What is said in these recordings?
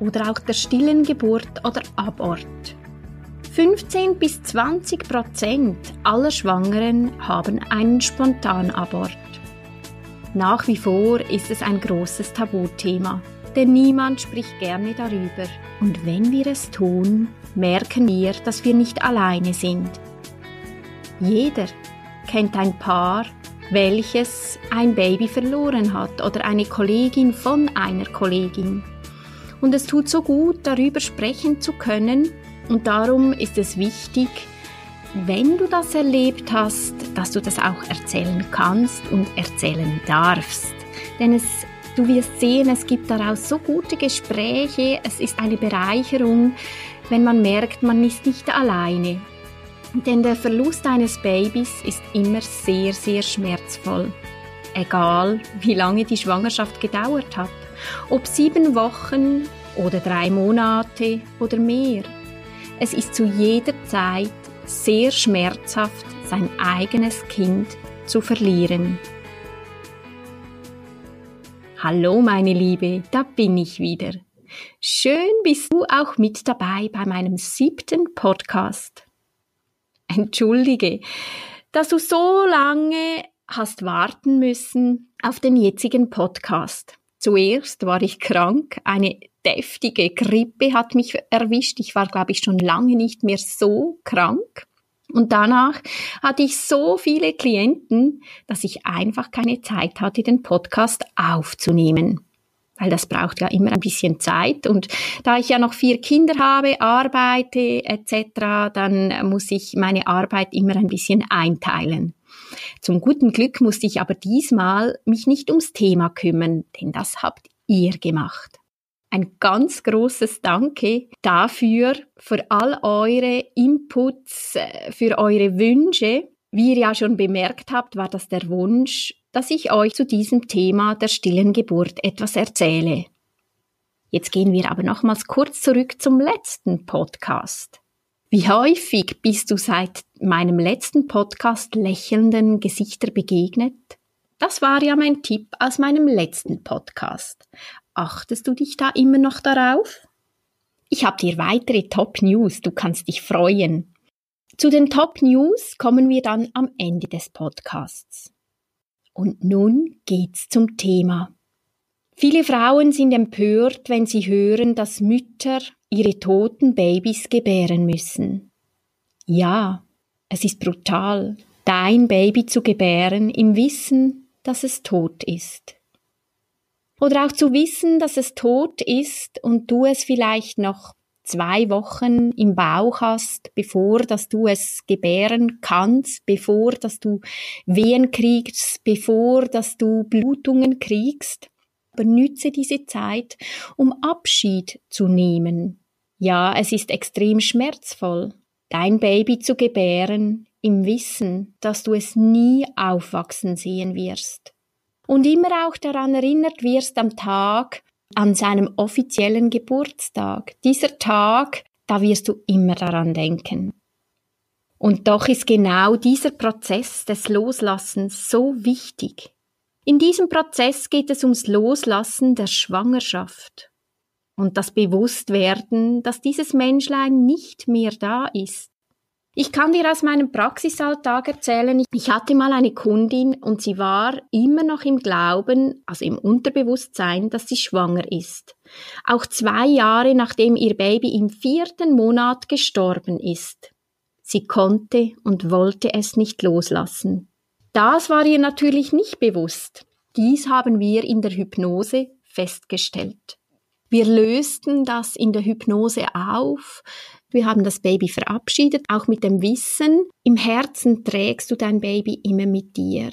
oder auch der stillen Geburt oder Abort. 15 bis 20 Prozent aller Schwangeren haben einen Spontanabort. Nach wie vor ist es ein großes Tabuthema, denn niemand spricht gerne darüber. Und wenn wir es tun, merken wir, dass wir nicht alleine sind. Jeder kennt ein Paar, welches ein Baby verloren hat oder eine Kollegin von einer Kollegin. Und es tut so gut, darüber sprechen zu können. Und darum ist es wichtig, wenn du das erlebt hast, dass du das auch erzählen kannst und erzählen darfst. Denn es, du wirst sehen, es gibt daraus so gute Gespräche, es ist eine Bereicherung, wenn man merkt, man ist nicht alleine. Denn der Verlust eines Babys ist immer sehr, sehr schmerzvoll. Egal, wie lange die Schwangerschaft gedauert hat. Ob sieben Wochen oder drei Monate oder mehr. Es ist zu jeder Zeit sehr schmerzhaft, sein eigenes Kind zu verlieren. Hallo meine Liebe, da bin ich wieder. Schön bist du auch mit dabei bei meinem siebten Podcast. Entschuldige, dass du so lange hast warten müssen auf den jetzigen Podcast. Zuerst war ich krank, eine deftige Grippe hat mich erwischt. Ich war, glaube ich, schon lange nicht mehr so krank. Und danach hatte ich so viele Klienten, dass ich einfach keine Zeit hatte, den Podcast aufzunehmen. Weil das braucht ja immer ein bisschen Zeit. Und da ich ja noch vier Kinder habe, arbeite etc., dann muss ich meine Arbeit immer ein bisschen einteilen. Zum guten Glück musste ich aber diesmal mich nicht ums Thema kümmern, denn das habt ihr gemacht. Ein ganz großes Danke dafür, für all eure Inputs, äh, für eure Wünsche. Wie ihr ja schon bemerkt habt, war das der Wunsch, dass ich euch zu diesem Thema der stillen Geburt etwas erzähle. Jetzt gehen wir aber nochmals kurz zurück zum letzten Podcast. Wie häufig bist du seit meinem letzten Podcast lächelnden Gesichter begegnet? Das war ja mein Tipp aus meinem letzten Podcast. Achtest du dich da immer noch darauf? Ich habe dir weitere Top News, du kannst dich freuen. Zu den Top News kommen wir dann am Ende des Podcasts. Und nun geht's zum Thema. Viele Frauen sind empört, wenn sie hören, dass Mütter ihre toten Babys gebären müssen. Ja, es ist brutal, dein Baby zu gebären im Wissen, dass es tot ist. Oder auch zu wissen, dass es tot ist und du es vielleicht noch zwei Wochen im Bauch hast, bevor dass du es gebären kannst, bevor dass du Wehen kriegst, bevor dass du Blutungen kriegst benütze diese Zeit, um Abschied zu nehmen. Ja, es ist extrem schmerzvoll, dein Baby zu gebären, im Wissen, dass du es nie aufwachsen sehen wirst. Und immer auch daran erinnert wirst am Tag, an seinem offiziellen Geburtstag. Dieser Tag, da wirst du immer daran denken. Und doch ist genau dieser Prozess des Loslassens so wichtig. In diesem Prozess geht es ums Loslassen der Schwangerschaft und das Bewusstwerden, dass dieses Menschlein nicht mehr da ist. Ich kann dir aus meinem Praxisalltag erzählen, ich hatte mal eine Kundin und sie war immer noch im Glauben, also im Unterbewusstsein, dass sie schwanger ist. Auch zwei Jahre nachdem ihr Baby im vierten Monat gestorben ist. Sie konnte und wollte es nicht loslassen. Das war ihr natürlich nicht bewusst. Dies haben wir in der Hypnose festgestellt. Wir lösten das in der Hypnose auf. Wir haben das Baby verabschiedet, auch mit dem Wissen, im Herzen trägst du dein Baby immer mit dir.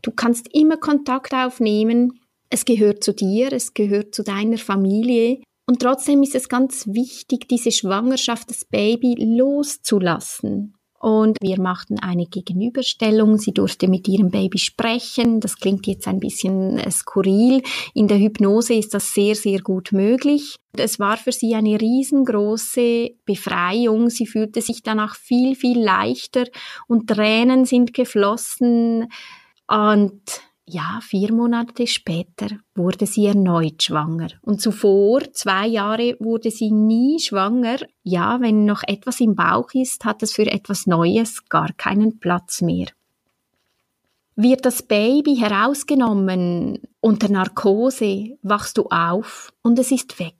Du kannst immer Kontakt aufnehmen. Es gehört zu dir, es gehört zu deiner Familie. Und trotzdem ist es ganz wichtig, diese Schwangerschaft, das Baby loszulassen. Und wir machten eine Gegenüberstellung. Sie durfte mit ihrem Baby sprechen. Das klingt jetzt ein bisschen äh, skurril. In der Hypnose ist das sehr, sehr gut möglich. Es war für sie eine riesengroße Befreiung. Sie fühlte sich danach viel, viel leichter und Tränen sind geflossen. Und ja, vier Monate später wurde sie erneut schwanger. Und zuvor, zwei Jahre, wurde sie nie schwanger. Ja, wenn noch etwas im Bauch ist, hat es für etwas Neues gar keinen Platz mehr. Wird das Baby herausgenommen unter Narkose, wachst du auf und es ist weg.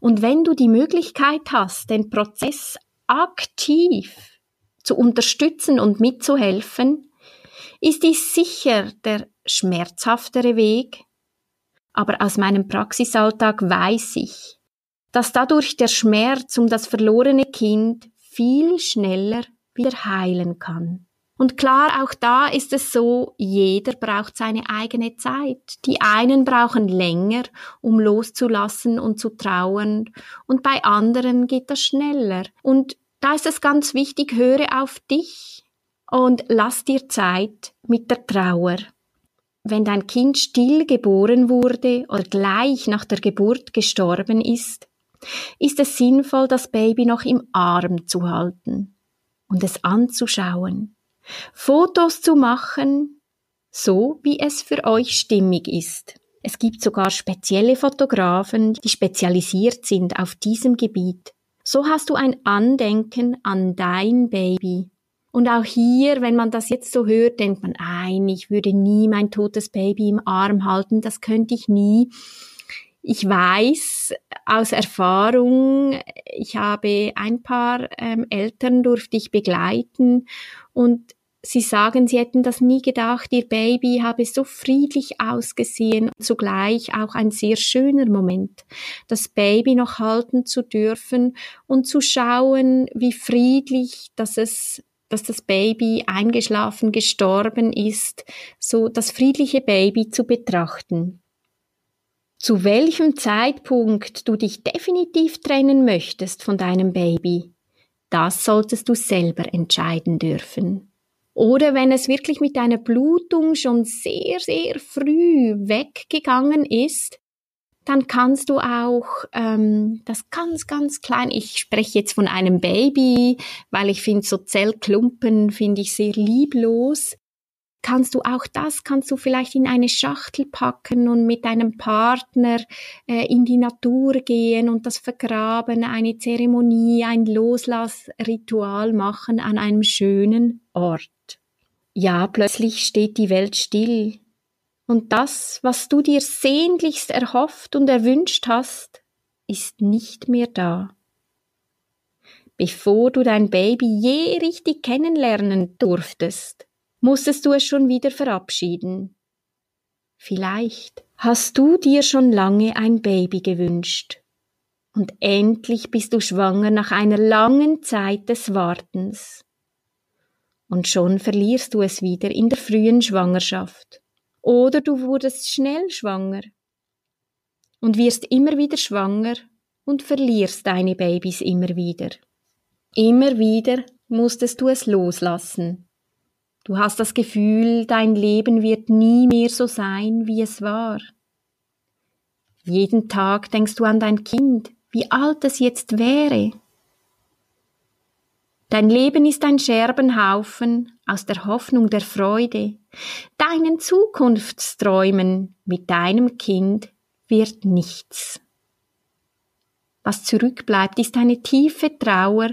Und wenn du die Möglichkeit hast, den Prozess aktiv zu unterstützen und mitzuhelfen, ist dies sicher der schmerzhaftere Weg, aber aus meinem Praxisalltag weiß ich, dass dadurch der Schmerz um das verlorene Kind viel schneller wieder heilen kann. Und klar, auch da ist es so, jeder braucht seine eigene Zeit. Die einen brauchen länger, um loszulassen und zu trauern, und bei anderen geht das schneller. Und da ist es ganz wichtig, höre auf dich und lass dir Zeit mit der Trauer wenn dein Kind still geboren wurde oder gleich nach der Geburt gestorben ist, ist es sinnvoll, das Baby noch im Arm zu halten und es anzuschauen, Fotos zu machen, so wie es für euch stimmig ist. Es gibt sogar spezielle Fotografen, die spezialisiert sind auf diesem Gebiet. So hast du ein Andenken an dein Baby und auch hier, wenn man das jetzt so hört, denkt man, nein, ich würde nie mein totes Baby im Arm halten, das könnte ich nie. Ich weiß aus Erfahrung, ich habe ein paar ähm, Eltern durfte ich begleiten. Und sie sagen, sie hätten das nie gedacht, ihr Baby habe so friedlich ausgesehen, zugleich auch ein sehr schöner Moment, das Baby noch halten zu dürfen und zu schauen, wie friedlich, dass es dass das Baby eingeschlafen gestorben ist, so das friedliche Baby zu betrachten. Zu welchem Zeitpunkt du dich definitiv trennen möchtest von deinem Baby, das solltest du selber entscheiden dürfen. Oder wenn es wirklich mit deiner Blutung schon sehr, sehr früh weggegangen ist, dann kannst du auch ähm, das ganz, ganz klein, ich spreche jetzt von einem Baby, weil ich finde so Zellklumpen finde ich sehr lieblos. Kannst du auch das, kannst du vielleicht in eine Schachtel packen und mit deinem Partner äh, in die Natur gehen und das vergraben, eine Zeremonie, ein Loslassritual machen an einem schönen Ort. Ja, plötzlich steht die Welt still und das, was du dir sehnlichst erhofft und erwünscht hast, ist nicht mehr da. Bevor du dein Baby je richtig kennenlernen durftest, musstest du es schon wieder verabschieden. Vielleicht hast du dir schon lange ein Baby gewünscht. Und endlich bist du schwanger nach einer langen Zeit des Wartens. Und schon verlierst du es wieder in der frühen Schwangerschaft. Oder du wurdest schnell schwanger und wirst immer wieder schwanger und verlierst deine Babys immer wieder. Immer wieder musstest du es loslassen. Du hast das Gefühl, dein Leben wird nie mehr so sein, wie es war. Jeden Tag denkst du an dein Kind, wie alt es jetzt wäre. Dein Leben ist ein Scherbenhaufen aus der Hoffnung der Freude. Deinen Zukunftsträumen mit deinem Kind wird nichts. Was zurückbleibt, ist eine tiefe Trauer,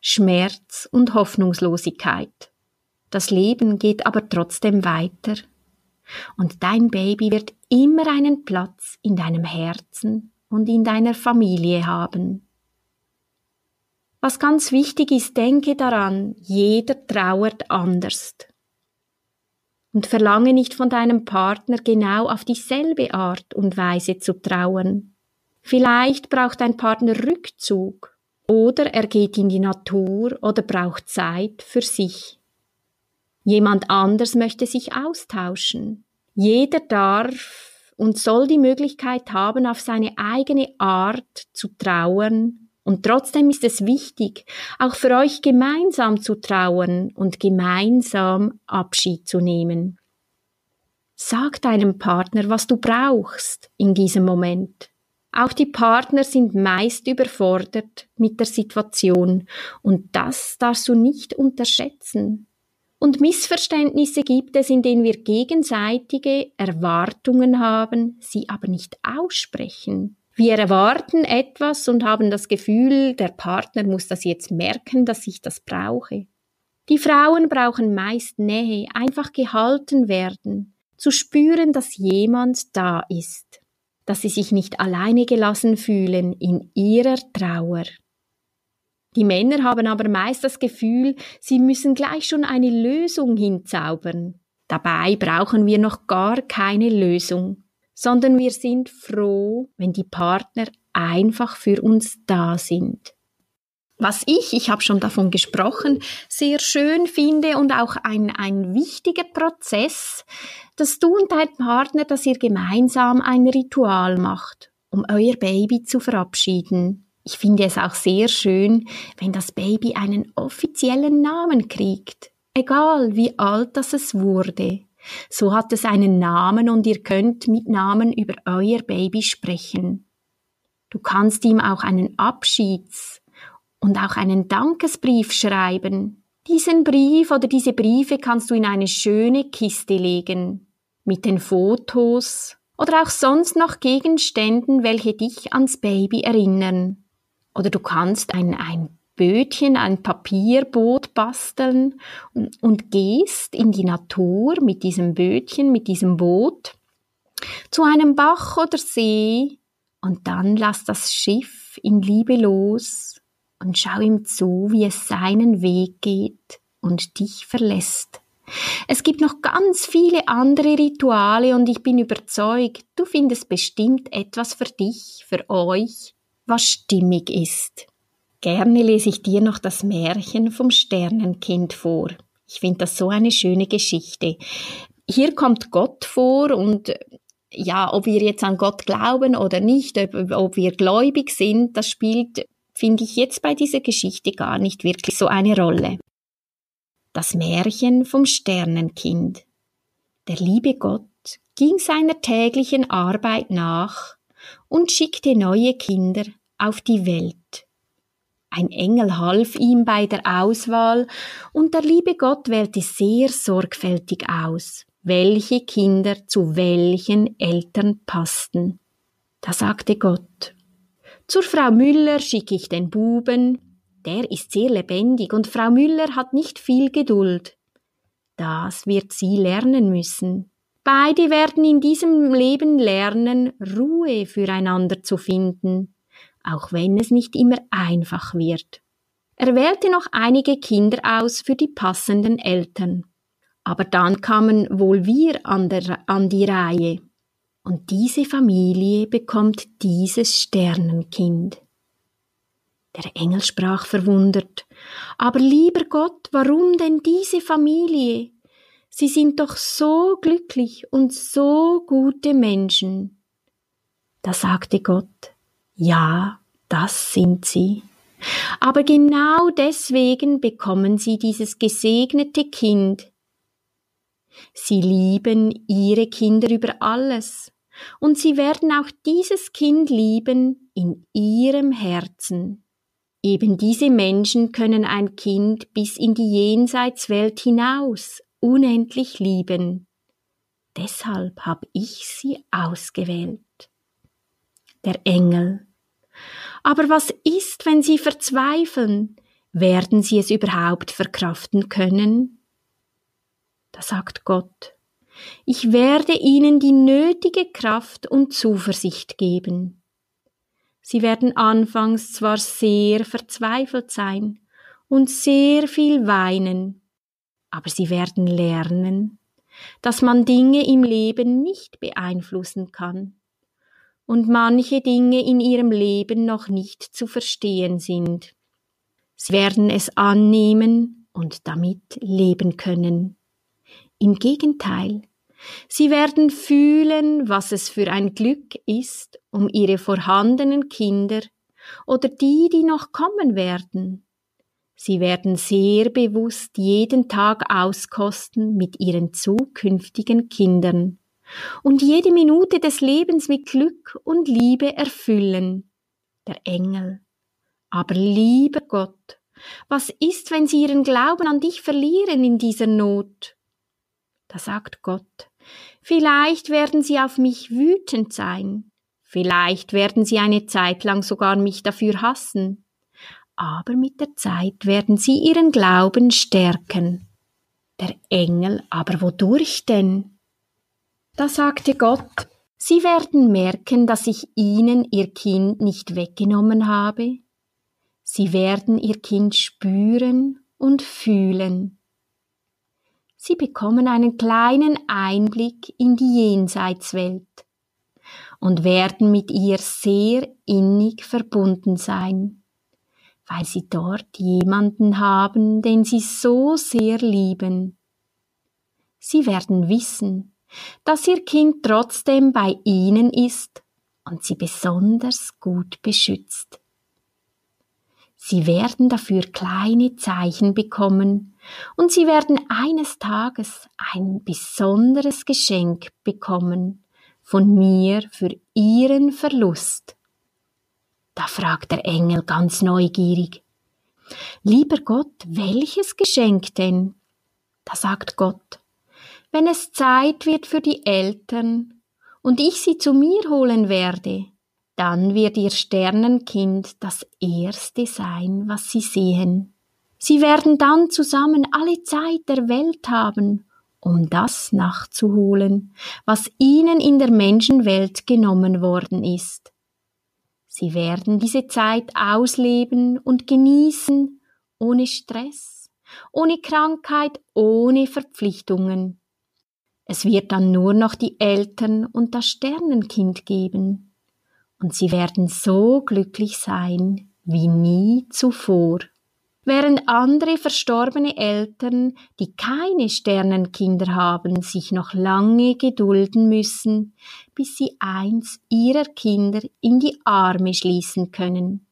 Schmerz und Hoffnungslosigkeit. Das Leben geht aber trotzdem weiter. Und dein Baby wird immer einen Platz in deinem Herzen und in deiner Familie haben. Was ganz wichtig ist, denke daran, jeder trauert anders. Und verlange nicht von deinem Partner genau auf dieselbe Art und Weise zu trauern. Vielleicht braucht dein Partner Rückzug oder er geht in die Natur oder braucht Zeit für sich. Jemand anders möchte sich austauschen. Jeder darf und soll die Möglichkeit haben, auf seine eigene Art zu trauern. Und trotzdem ist es wichtig, auch für euch gemeinsam zu trauern und gemeinsam Abschied zu nehmen. Sag deinem Partner, was du brauchst in diesem Moment. Auch die Partner sind meist überfordert mit der Situation und das darfst du nicht unterschätzen. Und Missverständnisse gibt es, in denen wir gegenseitige Erwartungen haben, sie aber nicht aussprechen. Wir erwarten etwas und haben das Gefühl, der Partner muss das jetzt merken, dass ich das brauche. Die Frauen brauchen meist Nähe, einfach gehalten werden, zu spüren, dass jemand da ist dass sie sich nicht alleine gelassen fühlen in ihrer Trauer. Die Männer haben aber meist das Gefühl, sie müssen gleich schon eine Lösung hinzaubern. Dabei brauchen wir noch gar keine Lösung, sondern wir sind froh, wenn die Partner einfach für uns da sind. Was ich, ich habe schon davon gesprochen, sehr schön finde und auch ein, ein wichtiger Prozess, dass du und dein Partner, dass ihr gemeinsam ein Ritual macht, um euer Baby zu verabschieden. Ich finde es auch sehr schön, wenn das Baby einen offiziellen Namen kriegt, egal wie alt das es wurde. So hat es einen Namen und ihr könnt mit Namen über euer Baby sprechen. Du kannst ihm auch einen Abschieds- und auch einen Dankesbrief schreiben. Diesen Brief oder diese Briefe kannst du in eine schöne Kiste legen, mit den Fotos oder auch sonst noch Gegenständen, welche dich ans Baby erinnern. Oder du kannst ein, ein Bötchen, ein Papierboot basteln und, und gehst in die Natur mit diesem Bötchen, mit diesem Boot zu einem Bach oder See und dann lass das Schiff in Liebe los und schau ihm zu, wie es seinen Weg geht und dich verlässt. Es gibt noch ganz viele andere Rituale und ich bin überzeugt, du findest bestimmt etwas für dich, für euch, was stimmig ist. Gerne lese ich dir noch das Märchen vom Sternenkind vor. Ich finde das so eine schöne Geschichte. Hier kommt Gott vor und ja, ob wir jetzt an Gott glauben oder nicht, ob, ob wir gläubig sind, das spielt finde ich jetzt bei dieser Geschichte gar nicht wirklich so eine Rolle. Das Märchen vom Sternenkind. Der liebe Gott ging seiner täglichen Arbeit nach und schickte neue Kinder auf die Welt. Ein Engel half ihm bei der Auswahl, und der liebe Gott wählte sehr sorgfältig aus, welche Kinder zu welchen Eltern passten. Da sagte Gott, zur Frau Müller schicke ich den Buben, der ist sehr lebendig und Frau Müller hat nicht viel Geduld. Das wird sie lernen müssen. Beide werden in diesem Leben lernen, Ruhe füreinander zu finden, auch wenn es nicht immer einfach wird. Er wählte noch einige Kinder aus für die passenden Eltern. Aber dann kamen wohl wir an, der, an die Reihe. Und diese Familie bekommt dieses Sternenkind. Der Engel sprach verwundert, aber lieber Gott, warum denn diese Familie? Sie sind doch so glücklich und so gute Menschen. Da sagte Gott, ja, das sind sie. Aber genau deswegen bekommen sie dieses gesegnete Kind. Sie lieben ihre Kinder über alles und sie werden auch dieses Kind lieben in ihrem Herzen. Eben diese Menschen können ein Kind bis in die Jenseitswelt hinaus unendlich lieben. Deshalb habe ich sie ausgewählt. Der Engel. Aber was ist, wenn sie verzweifeln? Werden sie es überhaupt verkraften können? Da sagt Gott, ich werde ihnen die nötige Kraft und Zuversicht geben. Sie werden anfangs zwar sehr verzweifelt sein und sehr viel weinen, aber sie werden lernen, dass man Dinge im Leben nicht beeinflussen kann und manche Dinge in ihrem Leben noch nicht zu verstehen sind. Sie werden es annehmen und damit leben können. Im Gegenteil, Sie werden fühlen, was es für ein Glück ist, um ihre vorhandenen Kinder oder die, die noch kommen werden. Sie werden sehr bewusst jeden Tag auskosten mit ihren zukünftigen Kindern und jede Minute des Lebens mit Glück und Liebe erfüllen. Der Engel. Aber lieber Gott, was ist, wenn sie ihren Glauben an dich verlieren in dieser Not? Da sagt Gott, vielleicht werden sie auf mich wütend sein, vielleicht werden sie eine Zeit lang sogar mich dafür hassen, aber mit der Zeit werden sie ihren Glauben stärken. Der Engel, aber wodurch denn? Da sagte Gott, Sie werden merken, dass ich Ihnen Ihr Kind nicht weggenommen habe. Sie werden Ihr Kind spüren und fühlen. Sie bekommen einen kleinen Einblick in die Jenseitswelt und werden mit ihr sehr innig verbunden sein, weil sie dort jemanden haben, den sie so sehr lieben. Sie werden wissen, dass ihr Kind trotzdem bei ihnen ist und sie besonders gut beschützt. Sie werden dafür kleine Zeichen bekommen und sie werden eines Tages ein besonderes Geschenk bekommen von mir für ihren Verlust. Da fragt der Engel ganz neugierig, Lieber Gott, welches Geschenk denn? Da sagt Gott, wenn es Zeit wird für die Eltern und ich sie zu mir holen werde, dann wird ihr Sternenkind das Erste sein, was sie sehen. Sie werden dann zusammen alle Zeit der Welt haben, um das nachzuholen, was ihnen in der Menschenwelt genommen worden ist. Sie werden diese Zeit ausleben und genießen, ohne Stress, ohne Krankheit, ohne Verpflichtungen. Es wird dann nur noch die Eltern und das Sternenkind geben. Und sie werden so glücklich sein wie nie zuvor. Während andere verstorbene Eltern, die keine Sternenkinder haben, sich noch lange gedulden müssen, bis sie eins ihrer Kinder in die Arme schließen können.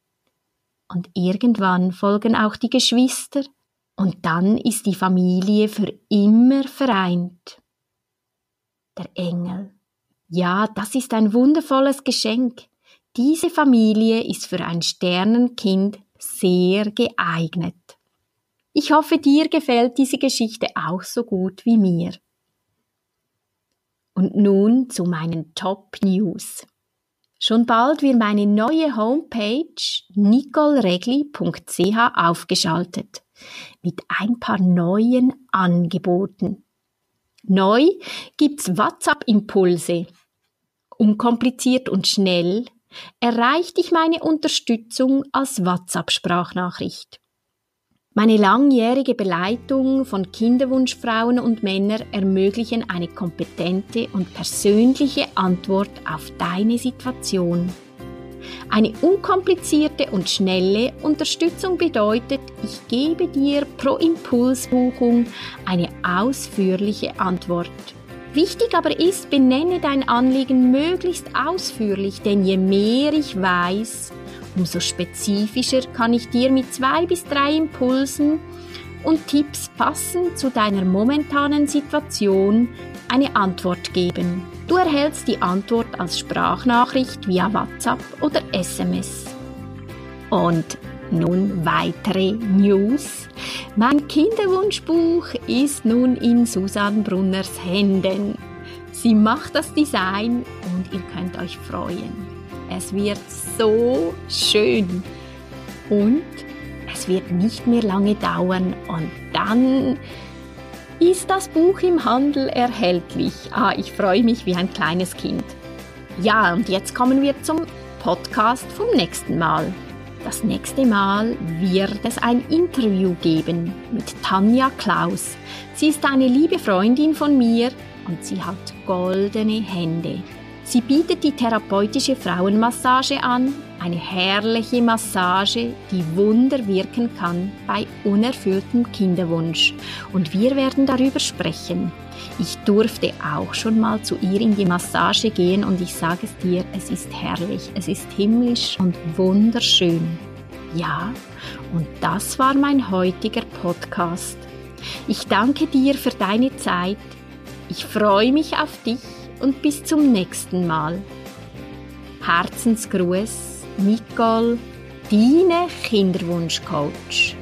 Und irgendwann folgen auch die Geschwister, und dann ist die Familie für immer vereint der Engel. Ja, das ist ein wundervolles Geschenk. Diese Familie ist für ein Sternenkind sehr geeignet. Ich hoffe, dir gefällt diese Geschichte auch so gut wie mir. Und nun zu meinen Top News. Schon bald wird meine neue Homepage nicoleregli.ch aufgeschaltet mit ein paar neuen Angeboten. Neu gibt's WhatsApp-Impulse. Unkompliziert und schnell erreicht dich meine Unterstützung als WhatsApp-Sprachnachricht. Meine langjährige Beleitung von Kinderwunschfrauen und Männern ermöglichen eine kompetente und persönliche Antwort auf deine Situation. Eine unkomplizierte und schnelle Unterstützung bedeutet, ich gebe dir pro Impulsbuchung eine ausführliche Antwort. Wichtig aber ist, benenne dein Anliegen möglichst ausführlich, denn je mehr ich weiß, umso spezifischer kann ich dir mit zwei bis drei Impulsen und Tipps passend zu deiner momentanen Situation eine Antwort geben. Du erhältst die Antwort als Sprachnachricht via WhatsApp oder SMS. Und nun weitere News. Mein Kinderwunschbuch ist nun in Susanne Brunners Händen. Sie macht das Design und ihr könnt euch freuen. Es wird so schön. Und es wird nicht mehr lange dauern und dann ist das Buch im Handel erhältlich. Ah, ich freue mich wie ein kleines Kind. Ja, und jetzt kommen wir zum Podcast vom nächsten Mal. Das nächste Mal wird es ein Interview geben mit Tanja Klaus. Sie ist eine liebe Freundin von mir und sie hat goldene Hände. Sie bietet die therapeutische Frauenmassage an, eine herrliche Massage, die Wunder wirken kann bei unerfülltem Kinderwunsch. Und wir werden darüber sprechen. Ich durfte auch schon mal zu ihr in die Massage gehen und ich sage es dir, es ist herrlich, es ist himmlisch und wunderschön. Ja, und das war mein heutiger Podcast. Ich danke dir für deine Zeit. Ich freue mich auf dich und bis zum nächsten Mal. Herzensgruß, Nicole, deine Kinderwunschcoach.